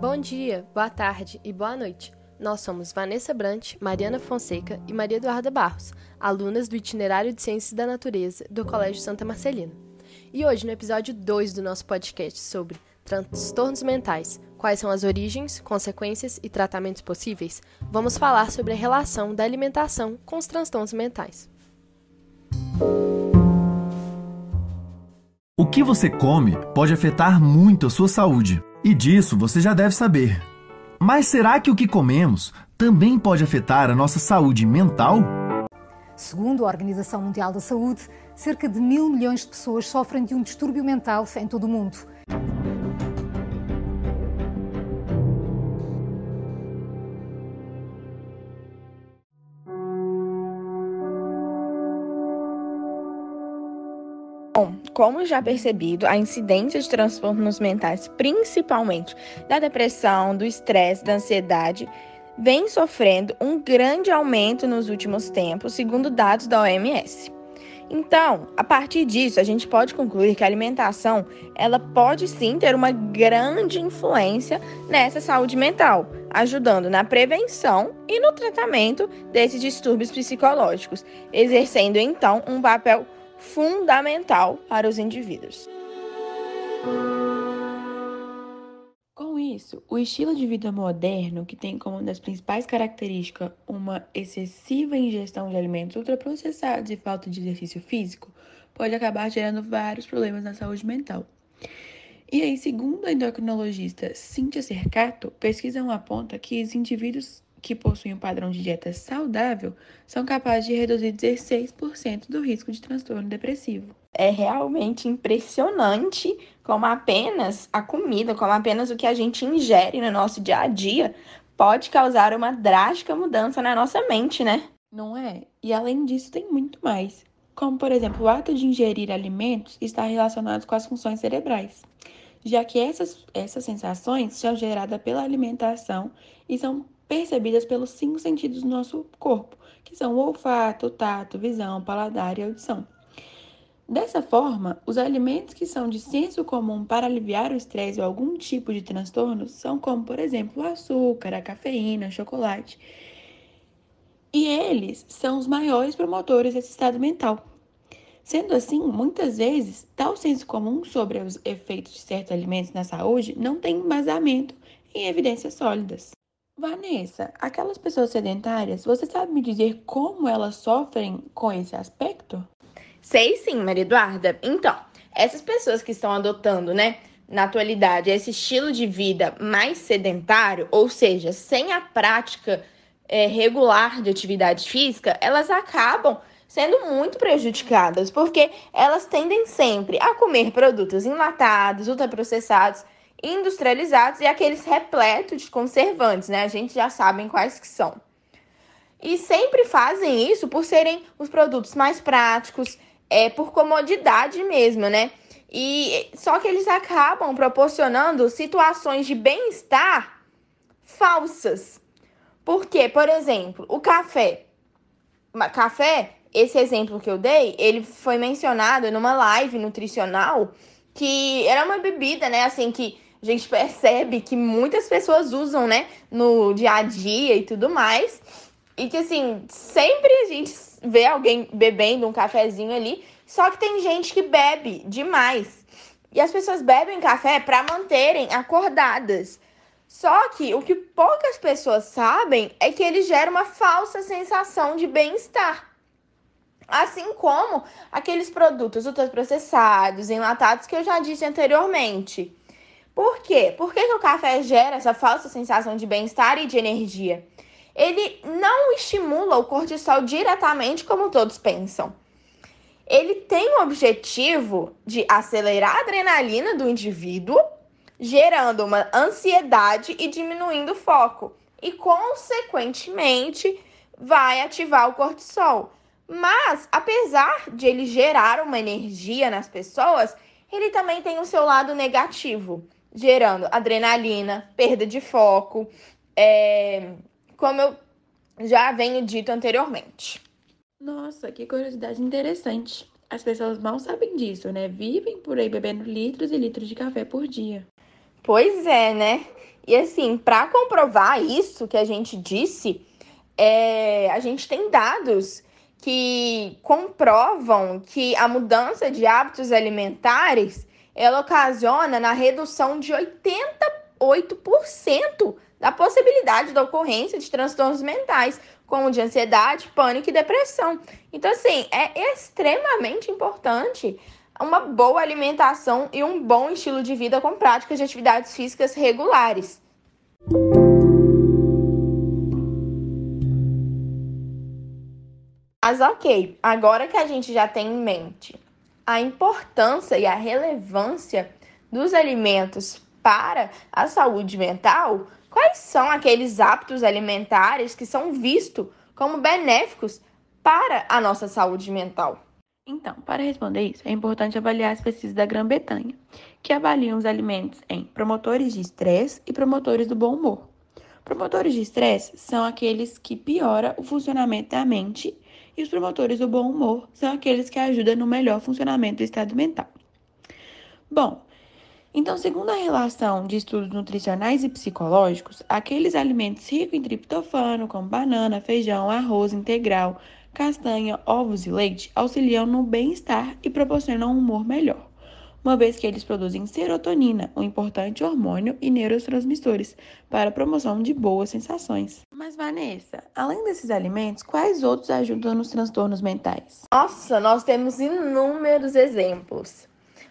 Bom dia, boa tarde e boa noite. Nós somos Vanessa Brant, Mariana Fonseca e Maria Eduarda Barros, alunas do Itinerário de Ciências da Natureza do Colégio Santa Marcelina. E hoje, no episódio 2 do nosso podcast sobre transtornos mentais, quais são as origens, consequências e tratamentos possíveis, vamos falar sobre a relação da alimentação com os transtornos mentais. O que você come pode afetar muito a sua saúde, e disso você já deve saber. Mas será que o que comemos também pode afetar a nossa saúde mental? Segundo a Organização Mundial da Saúde, cerca de mil milhões de pessoas sofrem de um distúrbio mental em todo o mundo. Como já percebido, a incidência de transtornos mentais, principalmente da depressão, do estresse, da ansiedade, vem sofrendo um grande aumento nos últimos tempos, segundo dados da OMS. Então, a partir disso, a gente pode concluir que a alimentação, ela pode sim ter uma grande influência nessa saúde mental, ajudando na prevenção e no tratamento desses distúrbios psicológicos, exercendo então um papel fundamental para os indivíduos. Com isso, o estilo de vida moderno, que tem como uma das principais características uma excessiva ingestão de alimentos ultraprocessados e falta de exercício físico, pode acabar gerando vários problemas na saúde mental. E aí, segundo a endocrinologista Cynthia Cercato, pesquisa aponta que os indivíduos que possuem um padrão de dieta saudável são capazes de reduzir 16% do risco de transtorno depressivo. É realmente impressionante como apenas a comida, como apenas o que a gente ingere no nosso dia a dia pode causar uma drástica mudança na nossa mente, né? Não é? E além disso, tem muito mais. Como, por exemplo, o ato de ingerir alimentos está relacionado com as funções cerebrais, já que essas, essas sensações são geradas pela alimentação e são percebidas pelos cinco sentidos do nosso corpo, que são o olfato, tato, visão, paladar e audição. Dessa forma, os alimentos que são de senso comum para aliviar o estresse ou algum tipo de transtorno são como, por exemplo, o açúcar, a cafeína, o chocolate. E eles são os maiores promotores desse estado mental. Sendo assim, muitas vezes, tal senso comum sobre os efeitos de certos alimentos na saúde não tem embasamento em evidências sólidas. Vanessa, aquelas pessoas sedentárias, você sabe me dizer como elas sofrem com esse aspecto? Sei sim, Maria Eduarda. Então, essas pessoas que estão adotando, né, na atualidade, esse estilo de vida mais sedentário, ou seja, sem a prática é, regular de atividade física, elas acabam sendo muito prejudicadas, porque elas tendem sempre a comer produtos enlatados, ultraprocessados industrializados e aqueles repletos de conservantes, né? A gente já sabe quais que são. E sempre fazem isso por serem os produtos mais práticos, é por comodidade mesmo, né? E só que eles acabam proporcionando situações de bem-estar falsas. Porque, por exemplo, o café. Café, esse exemplo que eu dei, ele foi mencionado numa live nutricional que era uma bebida, né, assim que a gente percebe que muitas pessoas usam, né, no dia a dia e tudo mais. E que assim, sempre a gente vê alguém bebendo um cafezinho ali, só que tem gente que bebe demais. E as pessoas bebem café para manterem acordadas. Só que o que poucas pessoas sabem é que ele gera uma falsa sensação de bem-estar. Assim como aqueles produtos ultraprocessados, enlatados que eu já disse anteriormente. Por quê? Por que, que o café gera essa falsa sensação de bem-estar e de energia? Ele não estimula o cortisol diretamente como todos pensam. Ele tem o objetivo de acelerar a adrenalina do indivíduo, gerando uma ansiedade e diminuindo o foco, e consequentemente vai ativar o cortisol. Mas, apesar de ele gerar uma energia nas pessoas, ele também tem o seu lado negativo gerando adrenalina, perda de foco, é, como eu já venho dito anteriormente. Nossa, que curiosidade interessante. As pessoas mal sabem disso, né? Vivem por aí bebendo litros e litros de café por dia. Pois é, né? E assim, para comprovar isso que a gente disse, é, a gente tem dados que comprovam que a mudança de hábitos alimentares ela ocasiona na redução de 88% da possibilidade da ocorrência de transtornos mentais, como de ansiedade, pânico e depressão. Então, assim, é extremamente importante uma boa alimentação e um bom estilo de vida com práticas de atividades físicas regulares. Mas ok, agora que a gente já tem em mente a importância e a relevância dos alimentos para a saúde mental, quais são aqueles hábitos alimentares que são vistos como benéficos para a nossa saúde mental? Então, para responder isso, é importante avaliar as pesquisas da Grã-Bretanha, que avaliam os alimentos em promotores de estresse e promotores do bom humor. Promotores de estresse são aqueles que pioram o funcionamento da mente e os promotores do bom humor são aqueles que ajudam no melhor funcionamento do estado mental. Bom, então, segundo a relação de estudos nutricionais e psicológicos, aqueles alimentos ricos em triptofano, como banana, feijão, arroz integral, castanha, ovos e leite auxiliam no bem-estar e proporcionam um humor melhor, uma vez que eles produzem serotonina, um importante hormônio e neurotransmissores, para a promoção de boas sensações. Mas, Vanessa, além desses alimentos, quais outros ajudam nos transtornos mentais? Nossa, nós temos inúmeros exemplos.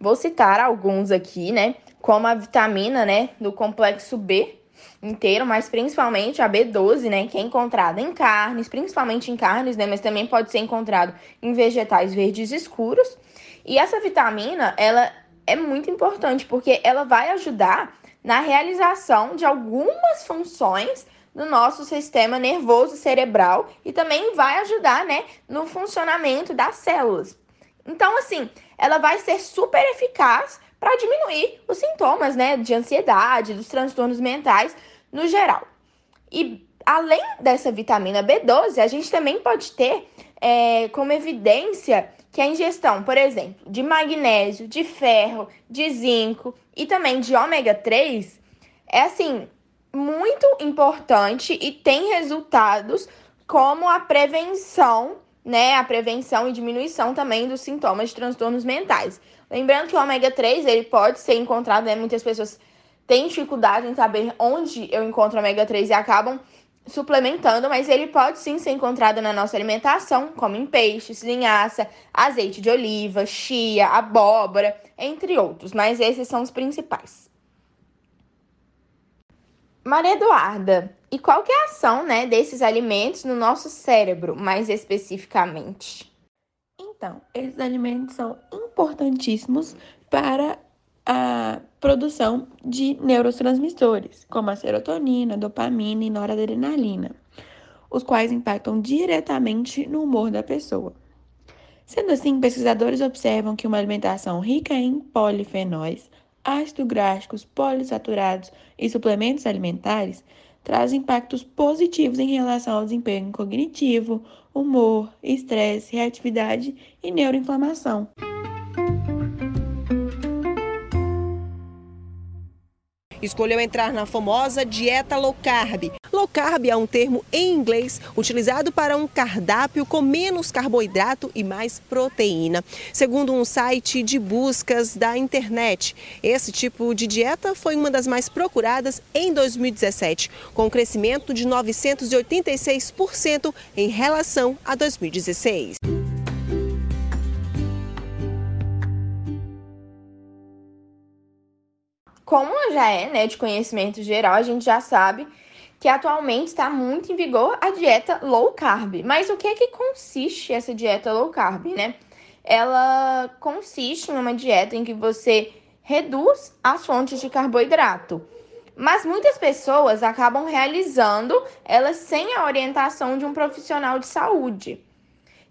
Vou citar alguns aqui, né? Como a vitamina, né, do complexo B, inteiro, mas principalmente a B12, né, que é encontrada em carnes, principalmente em carnes, né, mas também pode ser encontrado em vegetais verdes escuros. E essa vitamina, ela é muito importante porque ela vai ajudar na realização de algumas funções do nosso sistema nervoso cerebral e também vai ajudar, né, no funcionamento das células. Então, assim, ela vai ser super eficaz para diminuir os sintomas, né, de ansiedade, dos transtornos mentais no geral. E além dessa vitamina B12, a gente também pode ter é, como evidência que a ingestão, por exemplo, de magnésio, de ferro, de zinco e também de ômega 3 é assim muito importante e tem resultados como a prevenção, né, a prevenção e diminuição também dos sintomas de transtornos mentais. Lembrando que o ômega 3 ele pode ser encontrado, né? Muitas pessoas têm dificuldade em saber onde eu encontro ômega 3 e acabam suplementando, mas ele pode sim ser encontrado na nossa alimentação, como em peixes, linhaça, azeite de oliva, chia, abóbora, entre outros, mas esses são os principais. Maria Eduarda, e qual que é a ação, né, desses alimentos no nosso cérebro, mais especificamente? Então, esses alimentos são importantíssimos para a produção de neurotransmissores, como a serotonina, dopamina e noradrenalina, os quais impactam diretamente no humor da pessoa. Sendo assim, pesquisadores observam que uma alimentação rica em polifenóis, ácidos gráficos, polissaturados e suplementos alimentares traz impactos positivos em relação ao desempenho cognitivo, humor, estresse, reatividade e neuroinflamação. Escolheu entrar na famosa dieta low carb. Low carb é um termo em inglês utilizado para um cardápio com menos carboidrato e mais proteína. Segundo um site de buscas da internet, esse tipo de dieta foi uma das mais procuradas em 2017, com um crescimento de 986% em relação a 2016. Como já é né, de conhecimento geral, a gente já sabe que atualmente está muito em vigor a dieta low carb. Mas o que é que consiste essa dieta low carb, né? Ela consiste em uma dieta em que você reduz as fontes de carboidrato. Mas muitas pessoas acabam realizando ela sem a orientação de um profissional de saúde.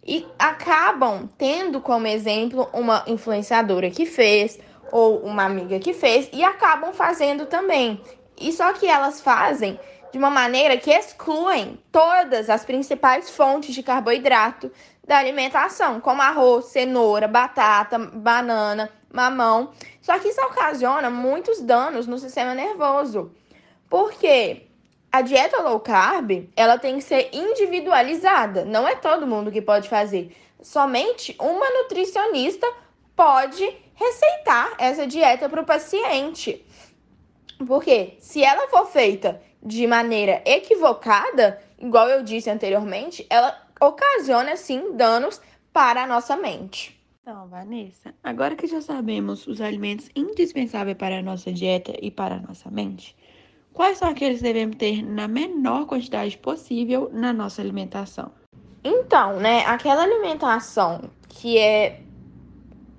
E acabam tendo como exemplo uma influenciadora que fez, ou uma amiga que fez e acabam fazendo também. E só que elas fazem de uma maneira que excluem todas as principais fontes de carboidrato da alimentação, como arroz, cenoura, batata, banana, mamão. Só que isso ocasiona muitos danos no sistema nervoso. Porque a dieta low carb, ela tem que ser individualizada. Não é todo mundo que pode fazer. Somente uma nutricionista pode receitar essa dieta para o paciente. Porque se ela for feita de maneira equivocada, igual eu disse anteriormente, ela ocasiona sim danos para a nossa mente. Então, Vanessa, agora que já sabemos os alimentos indispensáveis para a nossa dieta e para a nossa mente, quais são aqueles que devemos ter na menor quantidade possível na nossa alimentação? Então, né, aquela alimentação que é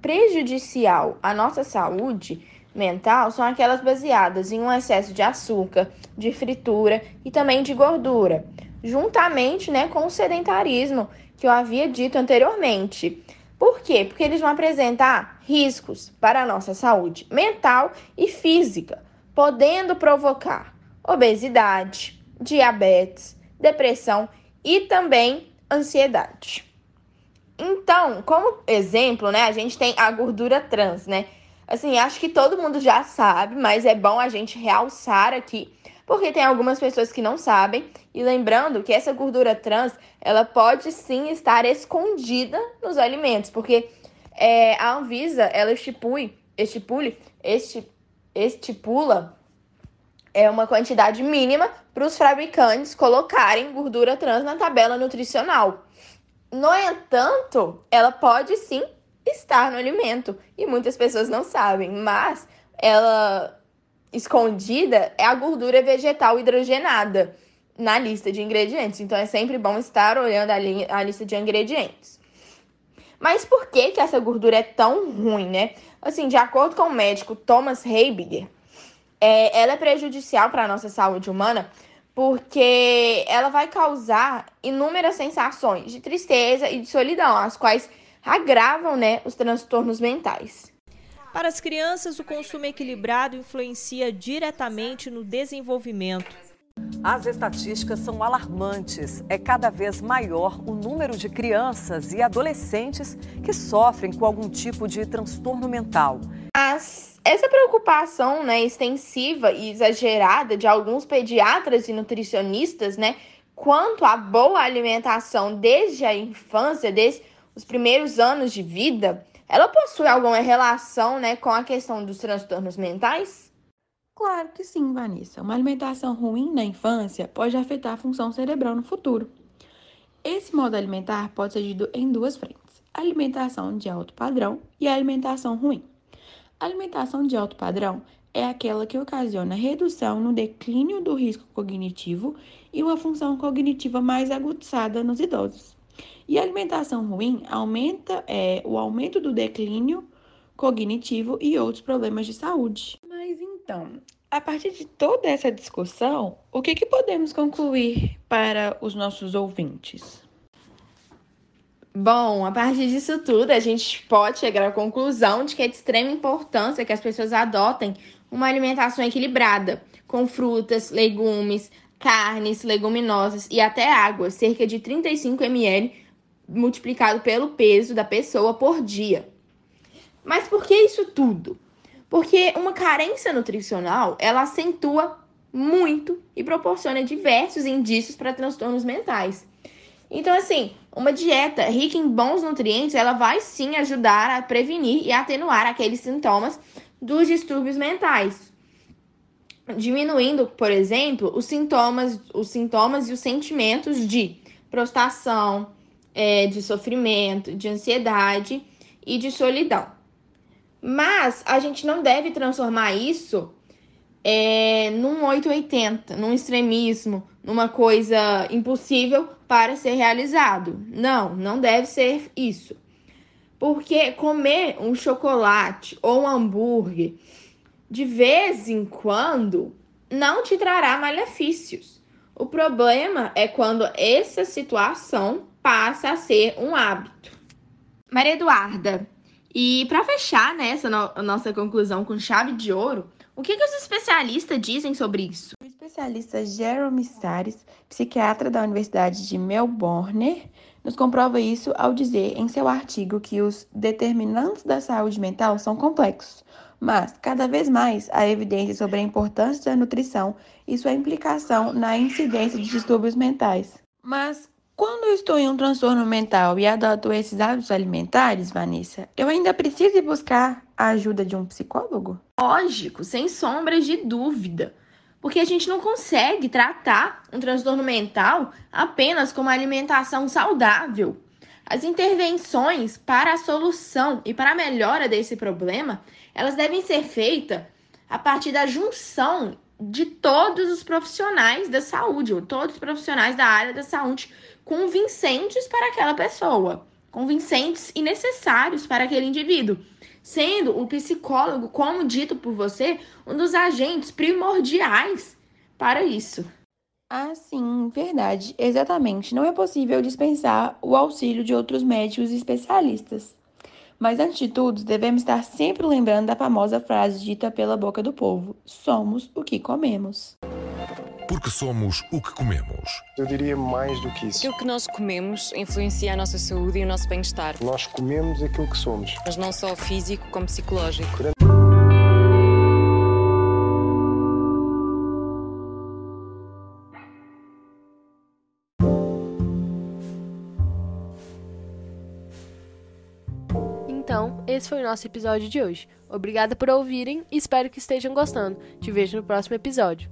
prejudicial à nossa saúde mental são aquelas baseadas em um excesso de açúcar, de fritura e também de gordura, juntamente, né, com o sedentarismo que eu havia dito anteriormente. Por quê? Porque eles vão apresentar riscos para a nossa saúde mental e física, podendo provocar obesidade, diabetes, depressão e também ansiedade. Então, como exemplo, né, a gente tem a gordura trans, né? Assim, acho que todo mundo já sabe, mas é bom a gente realçar aqui, porque tem algumas pessoas que não sabem. E lembrando que essa gordura trans, ela pode sim estar escondida nos alimentos, porque é, a Anvisa, ela estipule, estipule, esti, estipula é uma quantidade mínima para os fabricantes colocarem gordura trans na tabela nutricional. No entanto, ela pode sim estar no alimento e muitas pessoas não sabem, mas ela escondida é a gordura vegetal hidrogenada na lista de ingredientes. Então é sempre bom estar olhando a, a lista de ingredientes. Mas por que, que essa gordura é tão ruim, né? Assim, de acordo com o médico Thomas Heibiger, é, ela é prejudicial para a nossa saúde humana porque ela vai causar inúmeras sensações de tristeza e de solidão, as quais agravam né, os transtornos mentais. Para as crianças, o consumo equilibrado influencia diretamente no desenvolvimento. As estatísticas são alarmantes. É cada vez maior o número de crianças e adolescentes que sofrem com algum tipo de transtorno mental. As, essa preocupação né, extensiva e exagerada de alguns pediatras e nutricionistas né, quanto à boa alimentação desde a infância, desde os primeiros anos de vida, ela possui alguma relação né, com a questão dos transtornos mentais? Claro que sim, Vanessa. Uma alimentação ruim na infância pode afetar a função cerebral no futuro. Esse modo alimentar pode ser dividido em duas frentes: alimentação de alto padrão e alimentação ruim. Alimentação de alto padrão é aquela que ocasiona redução no declínio do risco cognitivo e uma função cognitiva mais aguçada nos idosos. E a alimentação ruim aumenta é, o aumento do declínio cognitivo e outros problemas de saúde. Mas então, a partir de toda essa discussão, o que, que podemos concluir para os nossos ouvintes? Bom, a partir disso tudo, a gente pode chegar à conclusão de que é de extrema importância que as pessoas adotem uma alimentação equilibrada, com frutas, legumes, carnes, leguminosas e até água, cerca de 35 ml multiplicado pelo peso da pessoa por dia. Mas por que isso tudo? Porque uma carência nutricional, ela acentua muito e proporciona diversos indícios para transtornos mentais. Então, assim, uma dieta rica em bons nutrientes, ela vai sim ajudar a prevenir e atenuar aqueles sintomas dos distúrbios mentais. Diminuindo, por exemplo, os sintomas, os sintomas e os sentimentos de prostração, é, de sofrimento, de ansiedade e de solidão. Mas a gente não deve transformar isso é, num 880, num extremismo, numa coisa impossível para ser realizado. Não, não deve ser isso. Porque comer um chocolate ou um hambúrguer de vez em quando não te trará malefícios. O problema é quando essa situação passa a ser um hábito. Maria Eduarda, e para fechar né, essa no nossa conclusão com chave de ouro, o que, que os especialistas dizem sobre isso? Especialista Jeremy Sares, psiquiatra da Universidade de Melbourne, nos comprova isso ao dizer em seu artigo que os determinantes da saúde mental são complexos, Mas, cada vez mais, há evidência sobre a importância da nutrição e sua implicação na incidência de distúrbios mentais. Mas, quando eu estou em um transtorno mental e adoto esses hábitos alimentares, Vanessa, eu ainda preciso buscar a ajuda de um psicólogo? Lógico, sem sombras de dúvida. Porque a gente não consegue tratar um transtorno mental apenas com uma alimentação saudável. As intervenções para a solução e para a melhora desse problema, elas devem ser feitas a partir da junção de todos os profissionais da saúde, ou todos os profissionais da área da saúde convincentes para aquela pessoa, convincentes e necessários para aquele indivíduo, sendo o psicólogo, como dito por você, um dos agentes primordiais para isso. Ah, sim, verdade. Exatamente. Não é possível dispensar o auxílio de outros médicos e especialistas. Mas antes de tudo, devemos estar sempre lembrando da famosa frase dita pela boca do povo: somos o que comemos. Porque somos o que comemos. Eu diria mais do que isso. Aquilo que nós comemos influencia a nossa saúde e o nosso bem-estar. Nós comemos aquilo que somos. Mas não só físico, como psicológico. Então, esse foi o nosso episódio de hoje. Obrigada por ouvirem e espero que estejam gostando. Te vejo no próximo episódio.